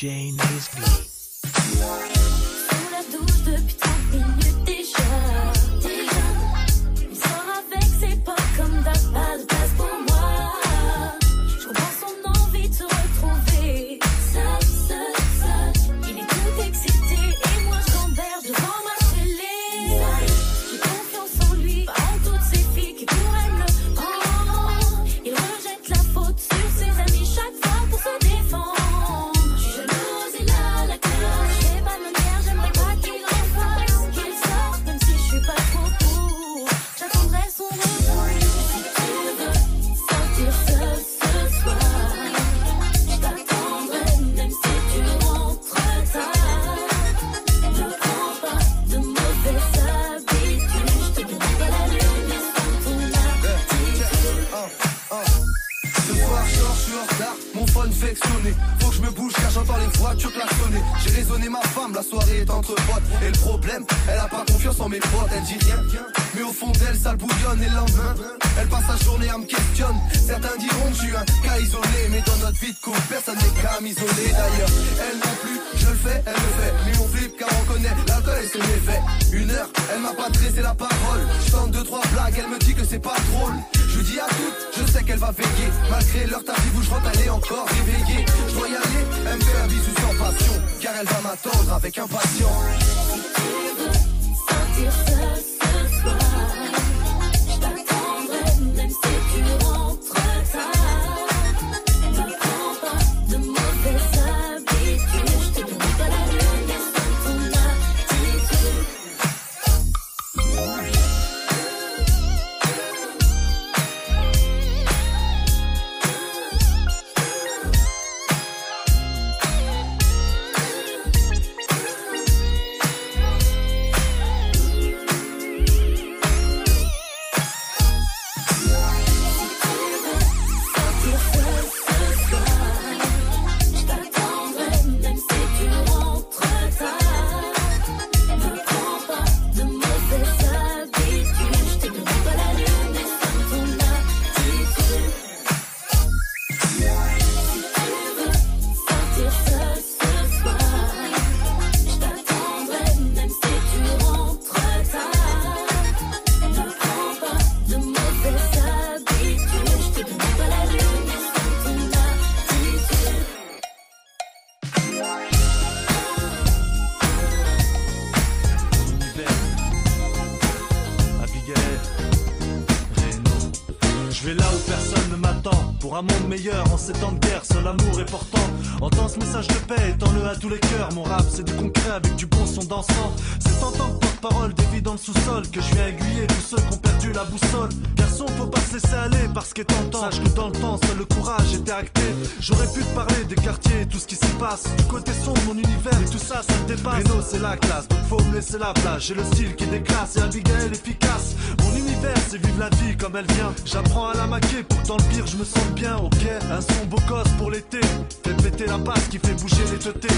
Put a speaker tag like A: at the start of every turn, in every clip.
A: Jane
B: is good. Ces
C: temps de guerre. Seul amour est portant. Entends ce message de paix, étends-le à tous les cœurs. Mon rap, c'est du concret avec du bon son dansant. C'est en tant que porte-parole des vies dans le sous-sol que je viens aiguiller tous ceux qui ont perdu la boussole. Garçon, faut pas se laisser aller parce qu'est tentant. Sache que dans le temps, seul le courage était acté. J'aurais pu te parler des quartiers, tout ce qui s'y passe. Du côté sombre, mon univers, et tout ça, ça te dépasse. Reno, c'est la classe, donc faut me laisser la place. J'ai le style qui déclasse et Abigail efficace. La vie comme elle vient. J'apprends à la maquer, pourtant le pire, je me sens bien, ok? Un son beau gosse pour l'été. Fait péter la passe qui fait bouger les teutés.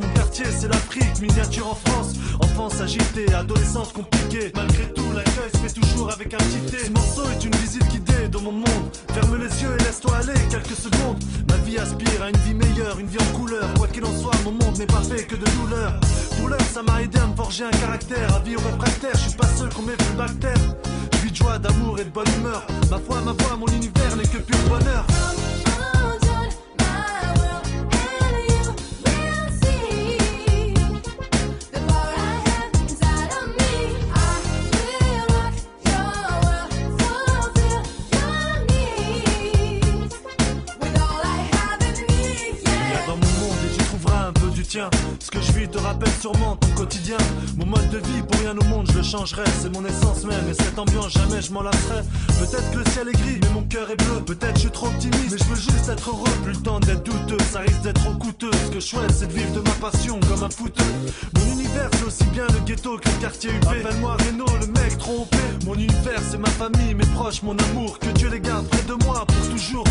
C: Mon quartier c'est l'Afrique, miniature en France. Enfance agitée, adolescence compliquée. Ce que je vis te rappelle sûrement ton quotidien. Mon mode de vie, pour rien au monde, je le changerai. C'est mon essence même, et cette ambiance, jamais je m'en lasserai. Peut-être que le ciel est gris, mais mon cœur est bleu. Peut-être je suis trop optimiste, mais je veux juste être heureux. Plus le temps d'être douteux, ça risque d'être trop coûteux. Ce que je souhaite, c'est de vivre de ma passion comme un fouteux. Mon univers, c'est aussi bien le ghetto que le quartier UP. Appelle-moi Reno, le mec trompé. Mon univers, c'est ma famille, mes proches, mon amour. Que Dieu les garde près de moi pour toujours.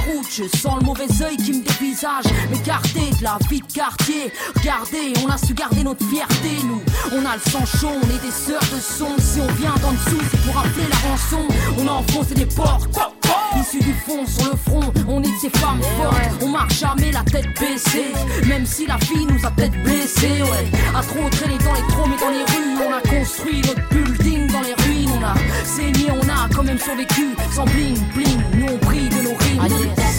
D: Route, je sens le mauvais œil qui me dévisage. M'écarter de la vie de quartier. Regardez, on a su garder notre fierté, nous. On a le sang chaud, on est des sœurs de son. Si on vient d'en dessous, c'est pour appeler la rançon. On a enfoncé des portes. Issus du fond, sur le front, on est de ces femmes fortes. On marche jamais la tête baissée, même si la fille nous a peut-être blessés. Ouais, à trop traîner dans les trônes et dans les rues, on a construit notre building a saigné, on a quand même survécu, sans bling bling. Nous on prie de nos rimes.
B: Me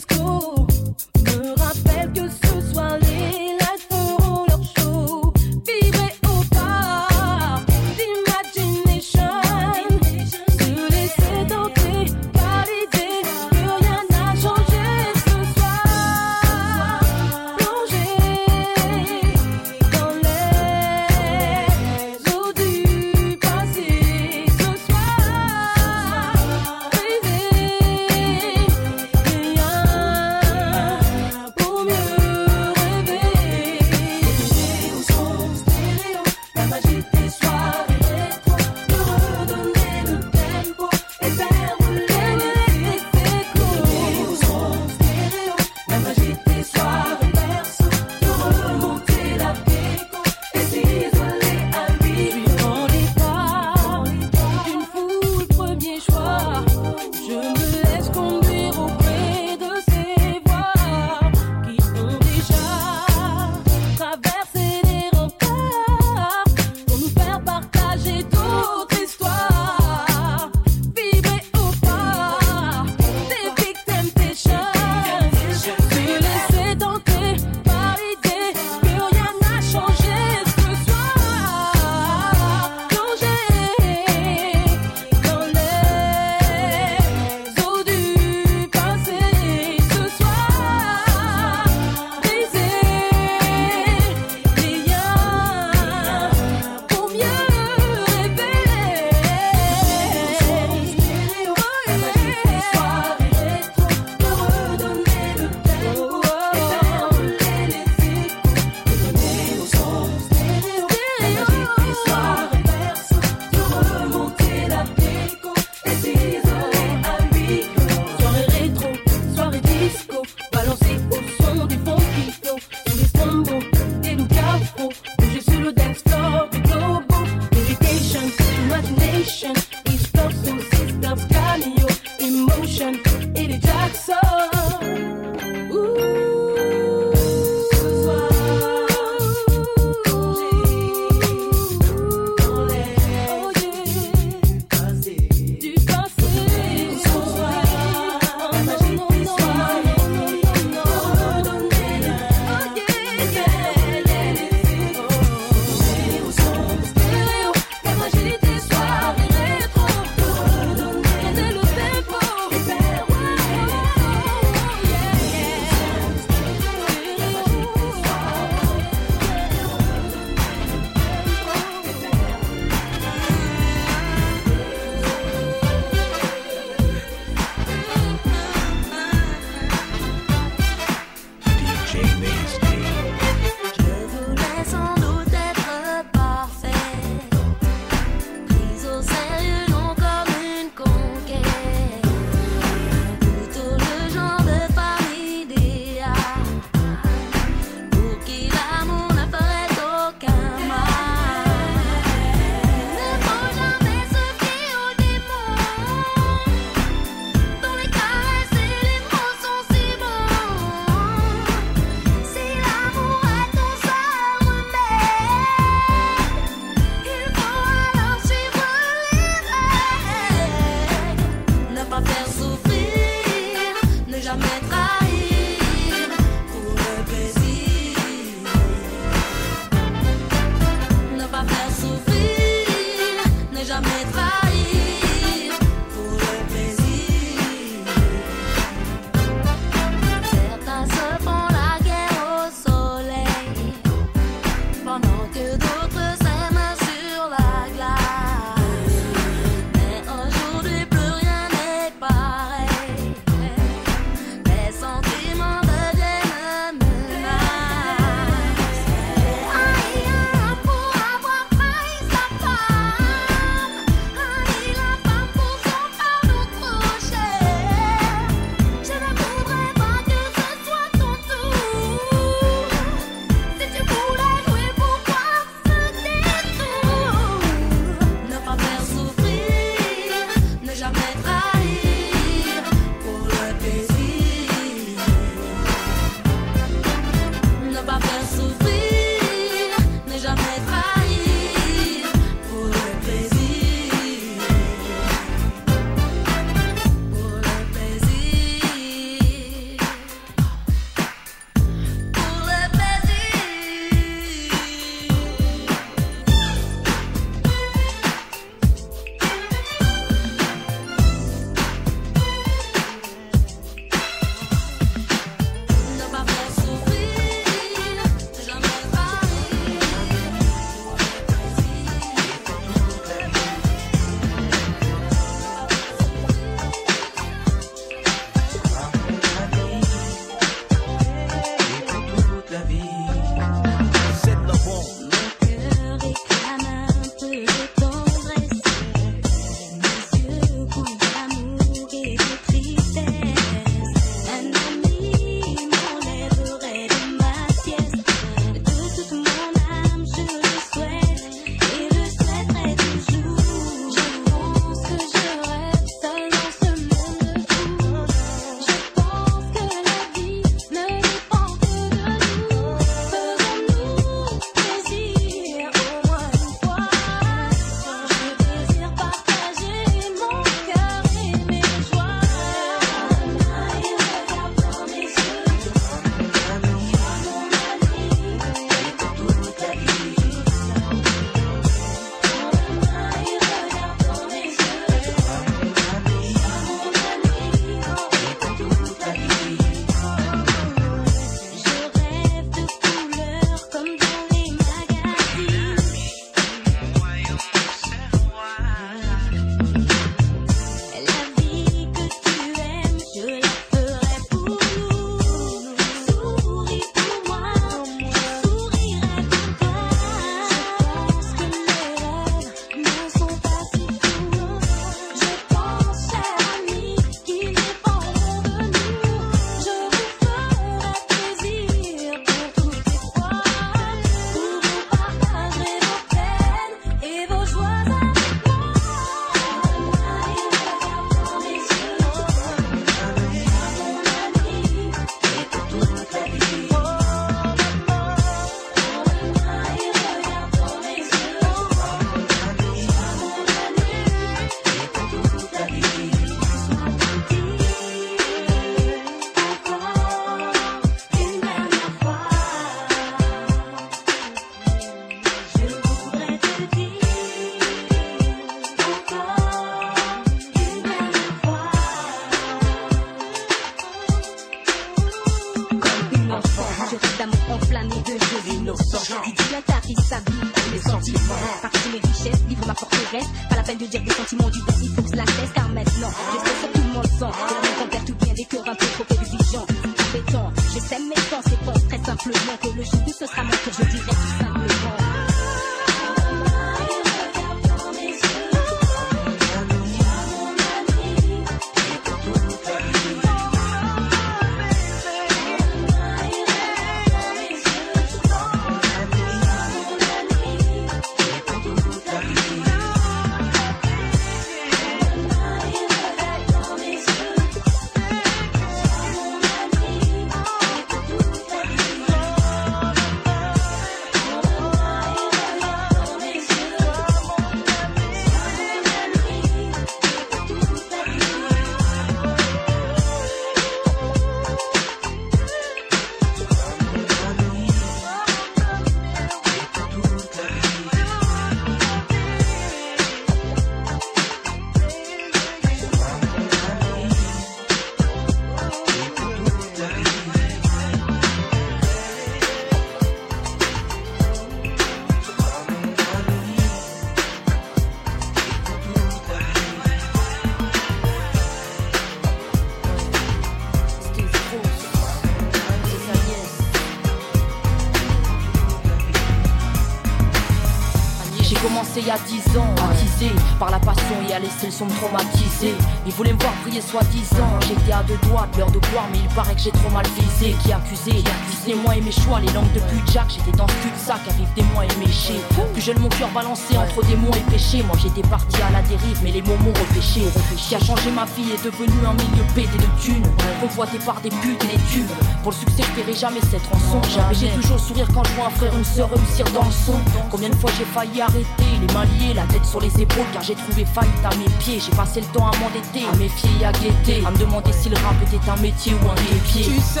D: commencé il y a 10 ans, attisé par la passion et à laisser le son me traumatiser. Ils voulaient me voir briller soi-disant. J'étais à deux doigts de leur de gloire, mais il paraît que j'ai trop mal visé. Qui accusé? Disney, moi et mes choix, les langues de pute Jack. J'étais dans ce cul-de-sac vivre des mois éméchés. Plus jeune, mon cœur balancé entre démons et péchés. Moi j'étais parti à la dérive, mais les mots m'ont repêché. Ce qui a changé ma vie est devenu un milieu pété de thunes. Convoité par des putes et des tubes. Pour le succès, je paierai jamais cette rançon. Mais j'ai toujours le sourire quand je vois un frère, une sœur réussir dans le son. Combien de fois j'ai failli arrêter, les mains la tête sur les épaules, car j'ai trouvé faillite à mes pieds. J'ai passé le temps à m'endetter, à méfier à guetter, à me demander si le rap était un métier ou un dépied.
E: Tu sais,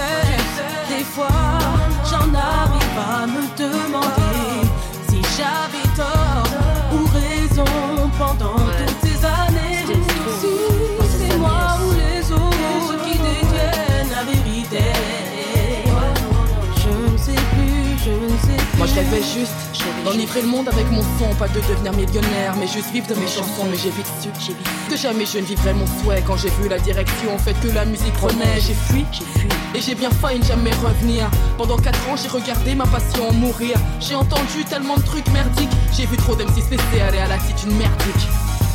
E: des fois, j'en arrive à me demander si j'avais tort
F: rêvais juste d'enivrer le monde avec mon son, pas de devenir millionnaire, mais juste vivre de mes chansons. Mais j'ai vite su que jamais je ne vivrais mon souhait. Quand j'ai vu la direction en fait que la musique prenait, j'ai fui,
D: J'ai fui.
F: et j'ai bien failli ne jamais revenir. Pendant 4 ans, j'ai regardé ma passion mourir. J'ai entendu tellement de trucs merdiques. J'ai vu trop d'MC se laisser aller à l'attitude merdique.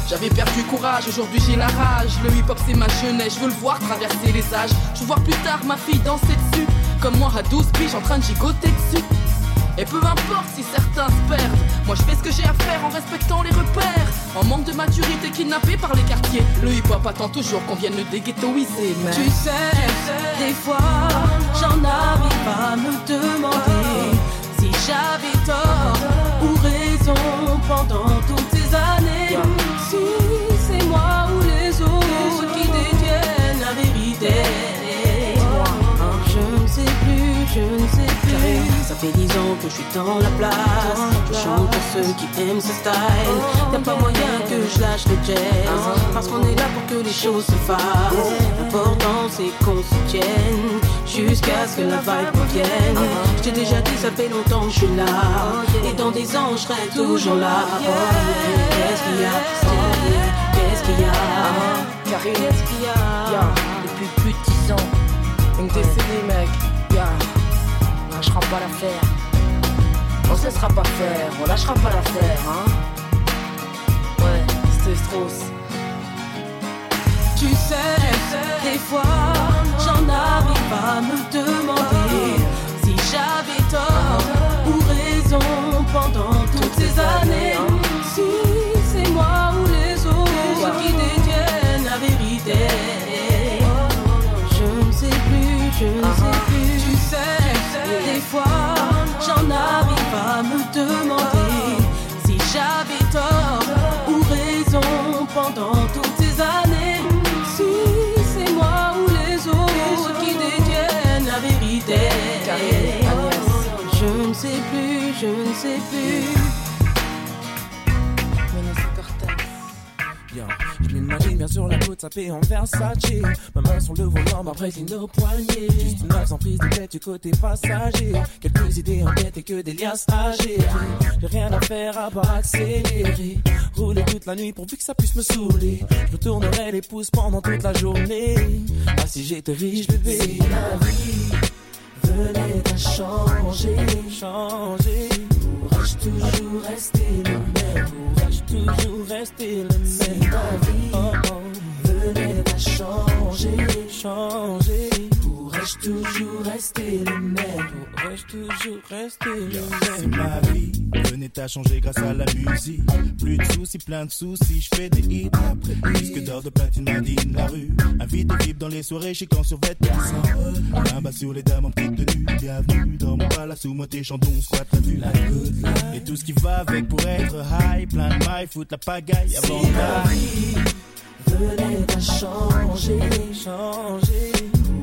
F: J'avais perdu courage, aujourd'hui j'ai la rage. Le hip hop c'est ma jeunesse, je veux le voir traverser les âges. Je veux voir plus tard ma fille danser dessus. Comme moi à 12 piges en train de gigoter dessus. Et peu importe si certains se perdent, moi je fais ce que j'ai à faire en respectant les repères. En manque de maturité, kidnappé par les quartiers. Le hip hop attend toujours qu'on vienne le déghettoiser, mais.
E: Tu sais, des fois, j'en arrive à me demander si j'avais tort ou raison pendant toutes ces années. Si c'est moi ou les autres qui détiennent la vérité. Je ne sais plus, je ne sais plus. Dix ans que je suis dans la place. Je chante pour ceux qui aiment ce style. Y'a pas moyen que je lâche le jazz. Parce qu'on est là pour que les choses se fassent. L'important c'est qu'on se tienne. Jusqu'à ce que la vibe revienne. Je t'ai déjà dit, ça fait longtemps que je suis là. Et dans des ans, je serai toujours là. Oh, yeah. Qu'est-ce qu'il y a? Qu'est-ce qu'il y a?
F: Karine,
E: Qu'est-ce qu'il y a?
D: Depuis plus de 10 ans,
F: une décennie, mec.
D: Lâchera pas l'affaire. On se laissera pas faire, on lâchera pas l'affaire, hein. Ouais.
F: C'était Strauss.
E: Tu sais, des fois, j'en arrive à me demander si j'avais tort ou raison pendant à me demander si j'avais tort ou raison pendant toutes ces années. Si c'est moi ou les autres qui détiennent la vérité. Je ne sais plus, je ne sais plus.
G: Bien sur la côte sapée en Versace. Ma main sur le volant, ma présine au poignet. Juste une sans prise de tête du côté passager. Quelques idées en tête et que des liasses à gérer. J'ai rien à faire à part accélérer. Rouler toute la nuit pourvu que ça puisse me saouler. Je me tournerai les pouces pendant toute la journée. Ah, si j'étais riche, bébé. Si la vie venait à changer, changer. Pourrais-je toujours rester le même? Toujours rester le même? Oh, oh, venait à changer, changer. Pourrais-je toujours rester le même? Pourrais-je toujours rester le
H: C'est
G: même?
H: ma vie, venait à changer grâce à la musique. Plus de soucis, plein de soucis, je fais des hits. Après disque d'or de platine, madine, la rue. Invite de vivre dans les soirées, chican sur vêtements. Un bas sur les dames en petite tenue. Bienvenue dans mon palace où moi t'es chandon, squat la vue. Et tout ce qui va avec pour être high. Plein de mailles, foutre la pagaille avant
G: Si la vie venait à changer, changer,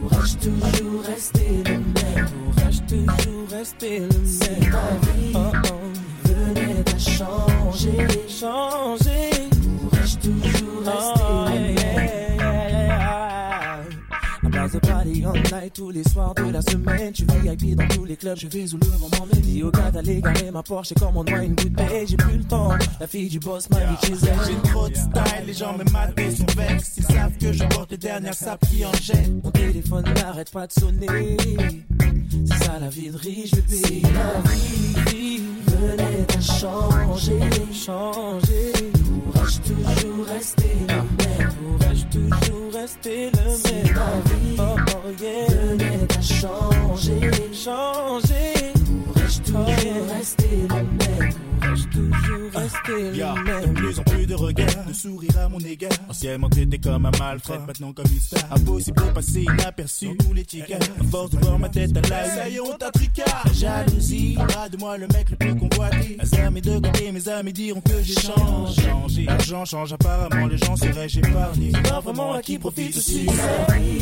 G: pourrais-je toujours rester le même? Pourrais-je toujours rester le même? Si la vie oh, oh, venait à changer, changer, pourrais-je toujours rester le même? All night tous les soirs de la semaine. Je suis VIP dans tous les clubs, je vais où le vent m'emmène. Dis au gars d'aller garer ma Porsche et commande-moi une bouteille. J'ai plus le temps, la fille du boss m'a dit chez elle.
H: J'ai trop de style, les gens me matent et sont vexes. Ils savent que je porte les dernières sapes qui en jettent.
G: Mon téléphone n'arrête pas de sonner. C'est ça la vie de riche, bébé. Si la vie venait à changer, changer, pourrais-je toujours rester le même? Pourrais-je toujours rester le même? Si la vie oh, oh, yeah. venait à changer, changer, pourrais-je toujours rester le même? Toujours rester
H: Yeah,
G: le
H: de
G: même?
H: plus en plus de regards, de sourires à mon égard. Anciennement t'étais comme un malfrat, maintenant comme une star. Impossible de passer inaperçu dans tous les tickets. À force de voir ma tête à l'œil, ça y est, on t'a tricard. La jalousie, fera de moi le mec le plus convoité. Les amis de côté, mes amis diront que j'ai changé. L'argent change apparemment, les gens seraient épargnés. C'est pas vraiment à qui profite
G: la vie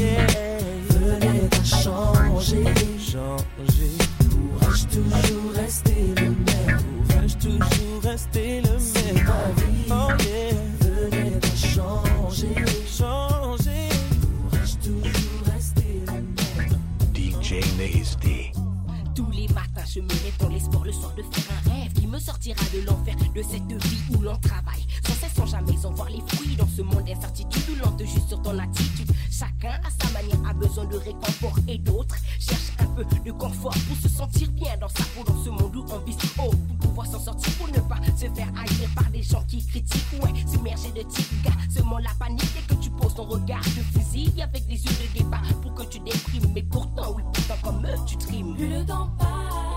G: venait à changer, changer, pourrais-je toujours rester le même? Pourrais-je toujours rester le même? La vie oh yeah, venait à changer, changer, pourrais-je toujours rester le même?
I: DJ Nasty.
J: Je me lève dans l'espoir le soir de faire un rêve qui me sortira de l'enfer de cette vie où l'on travaille sans cesse sans jamais en voir les fruits dans ce monde d'incertitude où l'on te sur ton attitude. Chacun à sa manière a besoin de réconfort et d'autres cherchent un peu de confort pour se sentir bien dans sa peau dans ce monde où on vise haut pour pouvoir s'en sortir pour ne pas se faire haïr par des gens qui critiquent. Ouais, submergé de gars, semant la panique et que tu poses ton regard de fusil avec des yeux de débat pour que tu déprimes. Mais pourtant, oui, pourtant comme eux, tu trimes.
E: Le temps passe,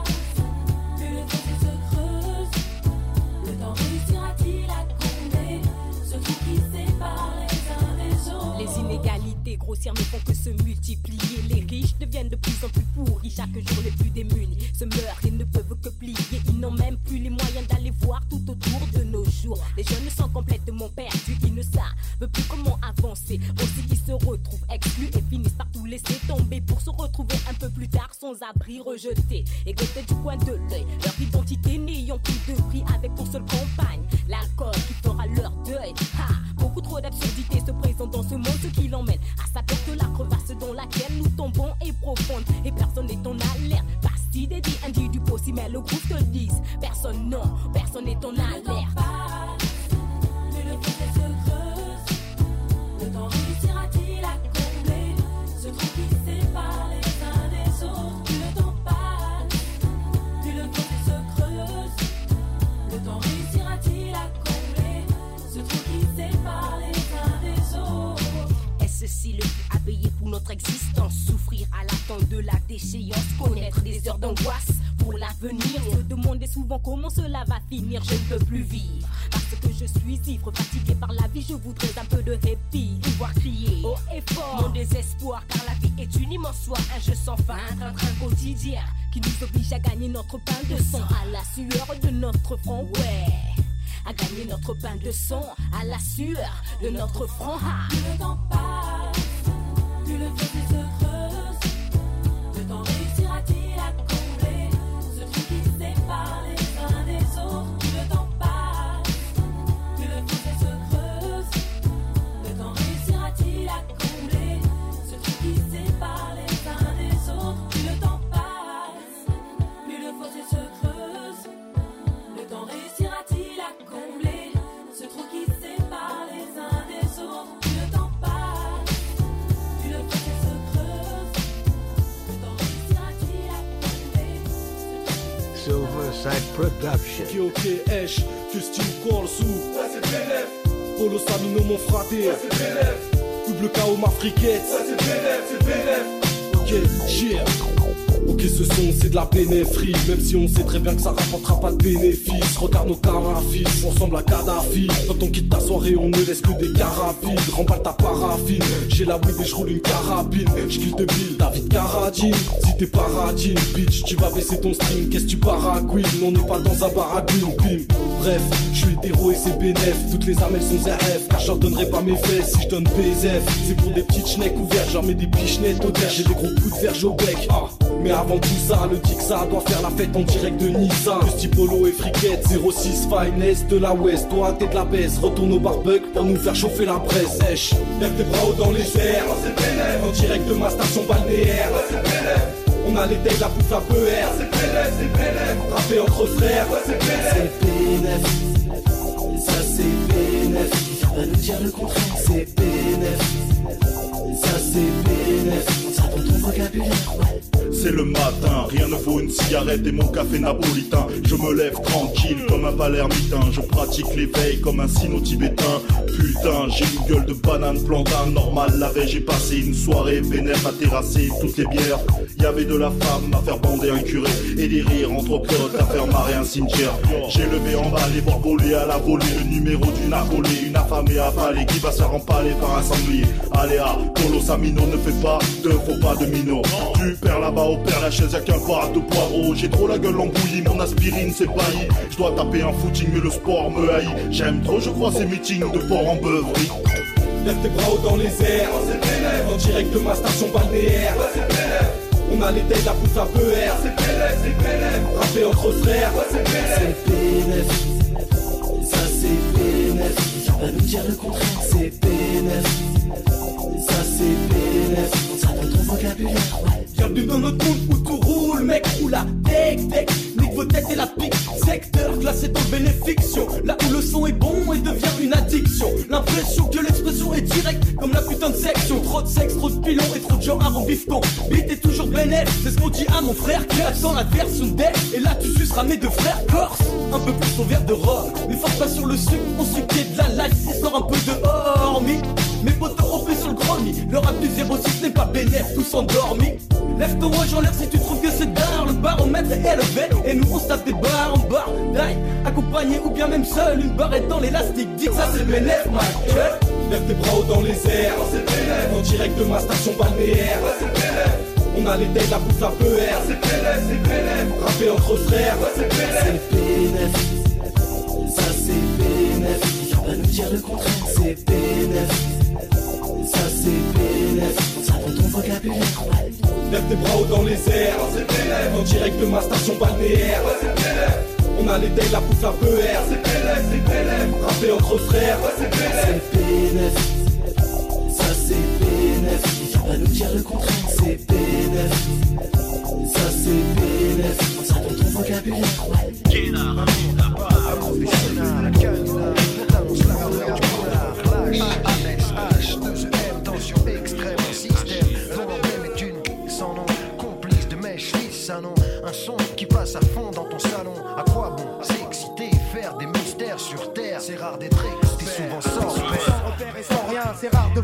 E: les uns des autres.
J: Les inégalités grossières ne font que se multiplier. Les riches deviennent de plus en plus pourris. Chaque jour, les plus démunis se meurent et ne peuvent que plier. Ils n'ont même plus les moyens d'aller voir tout autour de nos jours. Les jeunes sont complètement perdus. Ils ne savent plus comment avancer. Aussi, ils se retrouvent exclus et finissent par tout laisser tomber pour se retrouver un peu plus tard sans abri, rejetés et guettés du coin de l'œil. Leur identité n'ayant plus de prix avec pour seule compagne l'alcool qui fera leur deuil. Ha, beaucoup trop d'absurdités se présentent dans ce monde, ce qui l'emmène sa perte la crevasse dans laquelle nous tombons est profonde et personne n'est en alerte. Bastide et dit individu possible, mais le groupe te le dise. Personne non, personne n'est en alerte. Si le prix à payer pour notre existence Souffrir à l'attente de la déchéance Connaître des heures d'angoisse pour l'avenir. Se demander souvent comment cela va finir Je ne peux plus vivre. Parce que je suis ivre, fatigué par la vie Je voudrais un peu de répit Pouvoir crier haut et fort. Mon désespoir car la vie est une immense soie Un jeu sans fin, un train quotidien Qui nous oblige à gagner notre pain de sang À la sueur de notre front, ouais à gagner notre pain de sang à la sueur de notre front. Ah.
E: Le temps passe, plus le fossé se creuse.
K: Silverside Production.
L: Ok, Esh, call sous. Ouais, c'est PNF. Polo Samino, mon fraté. Ouais, c'est PNF. Double KO, ma friquette. Ouais, c'est PNF, c'est PNF. Ok, yeah. Ok, ce son c'est de la bénéfrie, même si on sait très bien que ça rapportera pas de bénéfices. Regarde nos carafis, on ressemble à Kadhafi. Quand on quitte ta soirée, on ne laisse que des carabines. Remballe ta paraffine, j'ai la weed et je roule une carabine. J'kill de Bill, David Carradine. Si t'es paradine, bitch, tu vas baisser ton stream. Qu'est-ce que tu baragouines On n'est pas dans un baragouine, bim. Bref, je suis hétéro et c'est bénéf. Toutes les âmes sont ZF, car je donnerai pas mes fesses si je donne BZF. C'est pour des petites schnecks ouvertes, j'en mets des pichenettes au terre. J'ai des gros coups de verge au bec. Ah. Mais avant tout ça, le Tixa doit faire la fête en direct de Nissa. Le Stipolo et Friquette, 06 Finest de la West. Toi, t'es de la baisse, retourne au barbecue pour nous faire chauffer la presse. Sèche, lève tes bras haut dans les airs. En direct de ma station balnéaire. On a les têtes, la bouffe, la PR. C'est PNF, c'est PNF. Rappé entre frères. C'est PNF. Ça, c'est PNF. Va nous dire le contraire. C'est PNF. Ça, c'est PNF. Ça dans ton vocabulaire.
M: C'est le matin, rien ne vaut une cigarette et mon café napolitain. Je me lève tranquille comme un palermitain. Je pratique l'éveil comme un sino-tibétain. Putain, j'ai une gueule de banane plantain. Normal, la veille, j'ai passé une soirée vénère à terrasser toutes les bières. Y avait de la femme à faire bander un curé et des rires entre potes à faire marrer un cimetière. J'ai levé en bas les volés à la volée. Le numéro d'une affolée, une affamée affalée qui va se faire empaler par un sanglier. Aléa, Polo Samino ne fait pas de faux pas de minot. Tu perds là-bas au père la chaise, y'a qu'un bar de poireaux. J'ai trop la gueule embouillie, mon aspirine s'est baillie. Je dois taper un footing, mais le sport me haït. J'aime trop, je crois, ces meetings de port en beuverie.
L: Lève tes bras haut dans les airs. En direct de ma station balnéaire. On a les têtes, la bouffe, la PR. C'est PNF, c'est PNF. Rappé entre frères. C'est PNF. Ça, c'est PNF. Va nous dire le contraire. C'est PNF. Ça, c'est PNF. Ça dans ton vocabulaire. Bienvenue dans notre monde où tout roule, mec. Où la tech, tech. Nique vos têtes et la pique. Secteur classé dans le bénéfiction. Là où le son est bon et devient une addiction. L'impression que l'expression est directe comme la putain de section. Trop de sexe, trop de pilons et trop de gens à en bifton. Beat est toujours bénéf. C'est ce qu'on dit à mon frère qui attend la version deck. Et là, tu suceras mes deux frères corse. Un peu plus ton verre de rhum. Mais force pas sur le sucre, on sucre de la life. Et sort un peu dehors, bénéf, tous endormis. Lève ton rouge en l'air si tu trouves que c'est d'art. Le baromètre est élevé et nous on tape des barres en barre. D'ail, accompagné ou bien même seul. Une barre est dans l'élastique. Que ça c'est bénéf, ma gueule. Lève tes bras haut dans les airs. En direct de ma station balnéaire. On a les têtes, la bouffe, la PR. C'est c'est. Rappé entre frères. C'est PNF. Ça c'est PNF. Va nous dire le contraire. C'est PNF. Ça c'est. Dans ton vocabulaire. Lève tes bras haut dans les airs. C'est. En direct de ma station balnéaire. C'est. On a les têtes, la bouffe, la PR. C'est PNF, c'est PNF. Rappé entre frères. C'est PNF. Ça c'est PNF. Va nous dire le contraire. C'est PNF. Ça c'est PNF. Ça dans ton vocabulaire.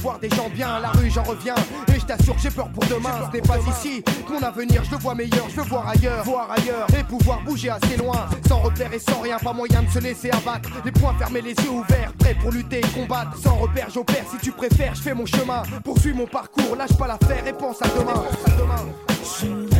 N: Voir des gens bien à la rue, j'en reviens. Et je t'assure j'ai peur pour demain, ce n'est pas ici. Mon avenir, je vois meilleur, je veux voir ailleurs, voir ailleurs. Et pouvoir bouger assez loin, sans repère et sans rien, pas moyen de se laisser abattre. Les poings fermés, les yeux ouverts, prêts pour lutter et combattre. Sans repère, j'opère, si tu préfères, je fais mon chemin. Poursuis mon parcours, lâche pas l'affaire et pense. À demain.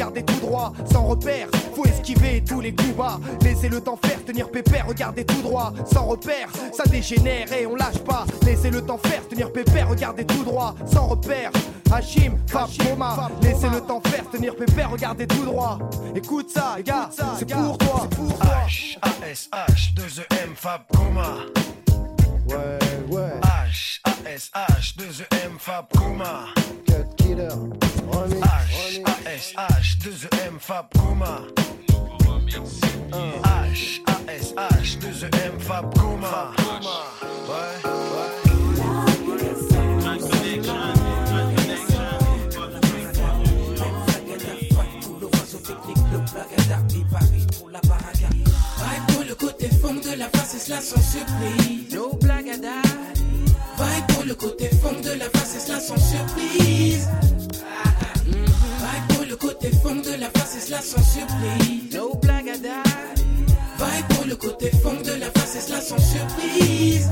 N: Regarder tout droit, sans repère. Faut esquiver tous les coups bas, laissez le temps faire, tenir pépère, regarder tout droit, sans repère. Ça dégénère et on lâche pas, laissez le temps faire, tenir pépère, regarder tout droit, sans repère. Hachim, Fab, Moma, laissez le temps faire, tenir pépère, regarder tout droit. Écoute ça, gars, c'est pour toi.
O: H, A, S, H, 2 E, M, Fab, Coma.
N: Ouais, ouais.
O: H, A, S, H, 2 E, M, Fab, Coma.
N: Killer.
O: H, A, S, H, 2 E, M, Fab, Coma. H, A, S, H, 2 E, M, Fab, Coma. Ouais,
A: Vibe pour le côté fond de la face, et cela sans surprise. No blague Vibe pour le côté fond de la face, et cela sans surprise. Vibe pour le côté fond de la face, et cela sans surprise. No die. Vibe pour le côté fond de la face, et cela sans surprise.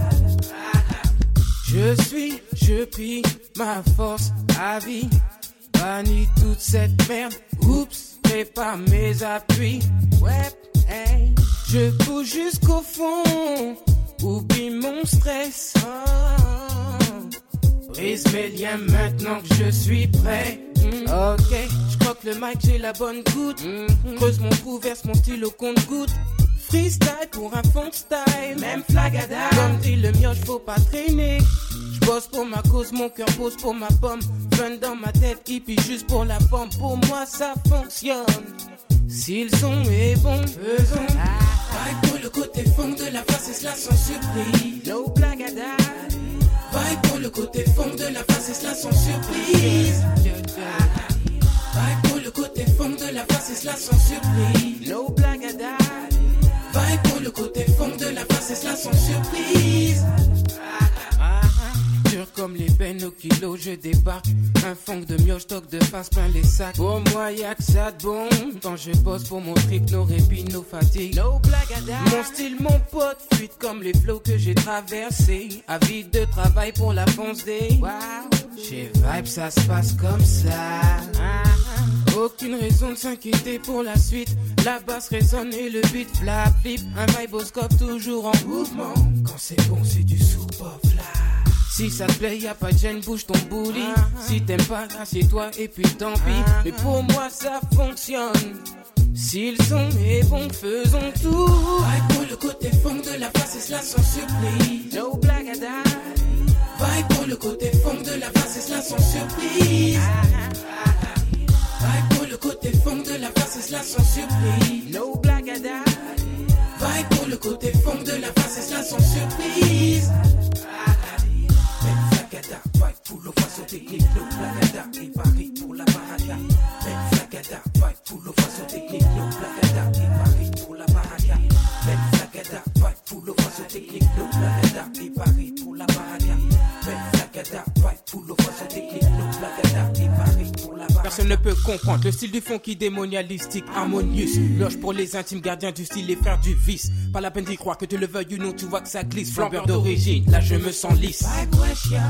A: Je suis, je prie ma force à vie. Bannis toute cette merde. Oups, prépare mes appuis. Ouais, hey. Je pousse jusqu'au fond. Oublie mon stress. Oh. Brise mes liens maintenant que je suis prêt. Mm, Ok, je crois que le mic j'ai la bonne goutte. Mm, Creuse mon cou, verse mon stylo compte goutte. Freestyle pour un fond style, même flagada. Comme dit le mioche, faut pas traîner. Je bosse pour ma cause, mon cœur pose pour ma pomme. Fun dans ma tête, hippie juste pour la pomme. Pour moi, ça fonctionne. Si le son est bon, faisons. Vibe pour le côté fond de la face, et cela sans surprise. No blagada. Vibe pour le côté fond de la face, et cela sans surprise. Vibe pour le côté fond de la face, et cela sans surprise. No blagada. Vibe pour le côté fond de la face, et cela sans surprise. Dur comme les peines au kilo, je débarque. Un fond de mioche, stock de face, plein les sacs. Pour moi, y'a que ça de bon. Quand je bosse pour mon trip, nos répits, nos fatigues. No Mon style, mon pote, fuite comme les flots que j'ai traversés. Avide de travail pour la fonce des. Wow. Chez Vibe, ça se passe comme ça. Aucune raison de s'inquiéter pour la suite. La basse résonne et le beat flap flip. Un viboscope toujours en mouvement. Quand c'est bon, c'est du sous-pop là. Si ça te plaît, y a pas de gêne, bouge ton booty. Si t'aimes pas, assieds-toi et puis tant pis. Mais pour moi, ça fonctionne. Si le son est bon, faisons tout. Vibe pour le côté fond de la face, et cela sans surprise. No blague à. Vibe pour le côté fond de la face, et cela sans surprise. Vibe pour le côté fond de la face, et cela sans surprise. No blague à. Vibe pour le côté fond de la face, et cela sans surprise. Flagada, vibe pour le façon technique, no blagada, et Paris pour la baraka. Même flagada, vibe pour le façon technique, no blagada, et Paris pour la baraka. Même flagada, vibe pour le façon technique, no blagada, et Paris pour la baraka. Même flagada, vibe pour le façon technique, Personne ne peut comprendre le style du fond qui démonialistique, harmonieux. Loge pour les intimes gardiens du style, les frères du vice. Pas la peine d'y croire que tu le veuilles ou non, tu vois que ça glisse. Flambeur d'origine, là je me sens lisse.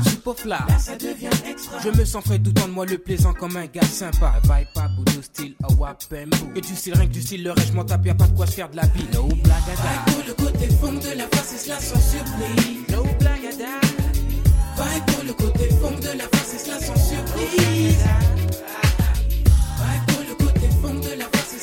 A: Super là, ça devient extra. Je me sens frais tout en moi le plaisant comme un gars sympa. Vibe pas boudou style, a. Que du style, rien que du style, le reste, je m'en tape, y'a pas de quoi se faire de la vie. No blagada. Pour le côté fond de la face, et cela sans surprise. No blagada. Vibe pour le côté fond de la face, et cela sans surprise.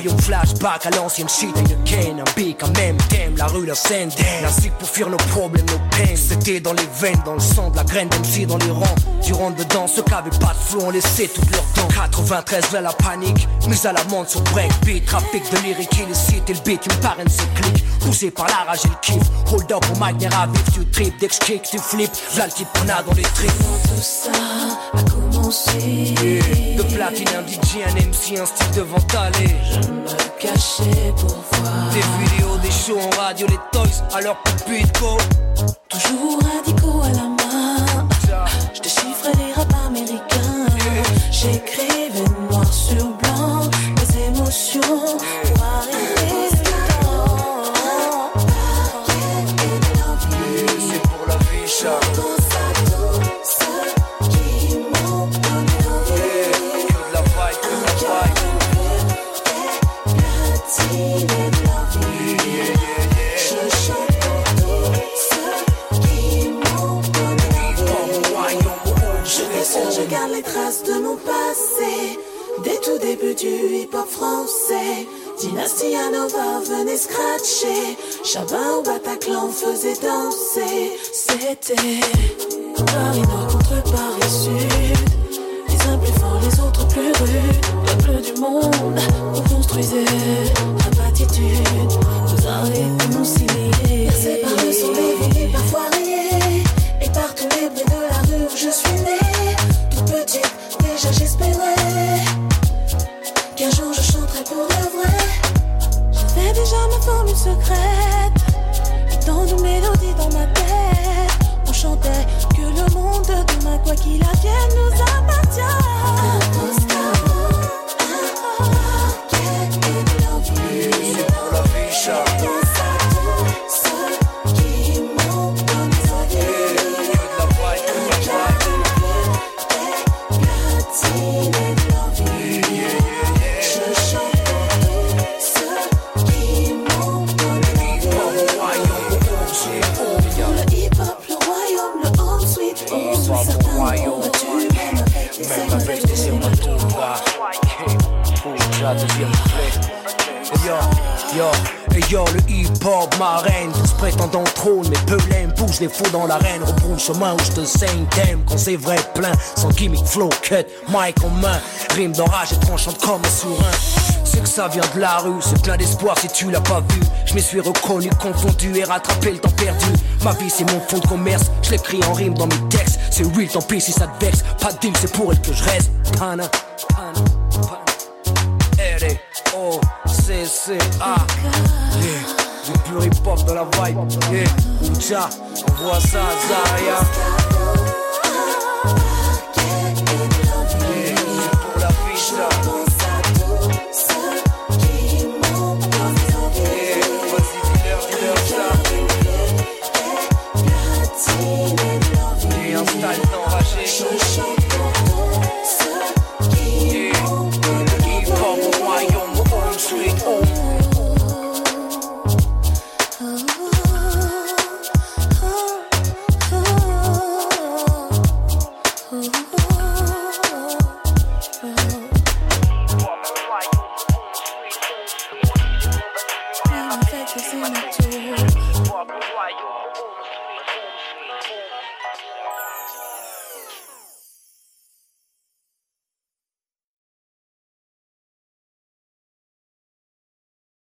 E: Voyons flashback à
A: l'ancienne shit et
P: une
Q: cane, un
R: bic, un même thème, la rue, la scène, la pour fuir nos problèmes, nos peines. C'était dans les veines, dans le sang, de la graine, même si dans les rangs. Tu rentres dedans, ceux qui avaient pas de flow ont laissé toutes leurs dents. 93 vers la panique, mise à la l'amende sur break beat, trafic de lyrique illicite et le beat qui me parraine ce clic. Poussé par la rage et le kiff, hold up au Magnera vif, tu trip, dès que tu flippes, v'là le type qu'on a dans les tripes.
P: Tout ça, à
R: de platine, un DJ, un MC, un style devant t'aller.
P: Je me cachais pour voir.
R: Des vidéos, des shows en radio, les toys à leur go.
P: Toujours radicaux à la main. Je déchiffrais les rap américains. J'écris danser. Dynastie à Nova venait scratcher. Chabin au Bataclan faisait danser. C'était Paris Nord contre Paris Sud. Les uns plus forts, les autres plus rudes. Peuple du monde, on construisait la platitude. Nous arrêtons signer. Percé par le son des vies parfois rayées. Et par tous les bruits de la rue où je suis née. Toute petite, déjà j'espérais déjà ma formule secrète. Tant de mélodies dans ma tête. On chantait que le monde de demain, quoi qu'il advienne, nous appartient.
R: Pousse les fous dans l'arène, rebrousse le chemin où je te saigne, t'aimes quand c'est vrai plein, sans gimmick, flow, cut, mic en main, rime d'orage et tranchante comme un sourin. C'est que ça vient de la rue, c'est plein d'espoir si tu l'as pas vu. Je me suis reconnu, confondu et rattrapé le temps perdu. Ma vie c'est mon fond de commerce, je l'écris en rime dans mes textes. C'est real, tant pis si ça te vexe. Pas de deal, c'est pour elle que je reste. Pana, pana, pana. R-E-O-C-C-A Yeah, du pur hip-hop dans la vibe Yeah, voix sans ailleurs.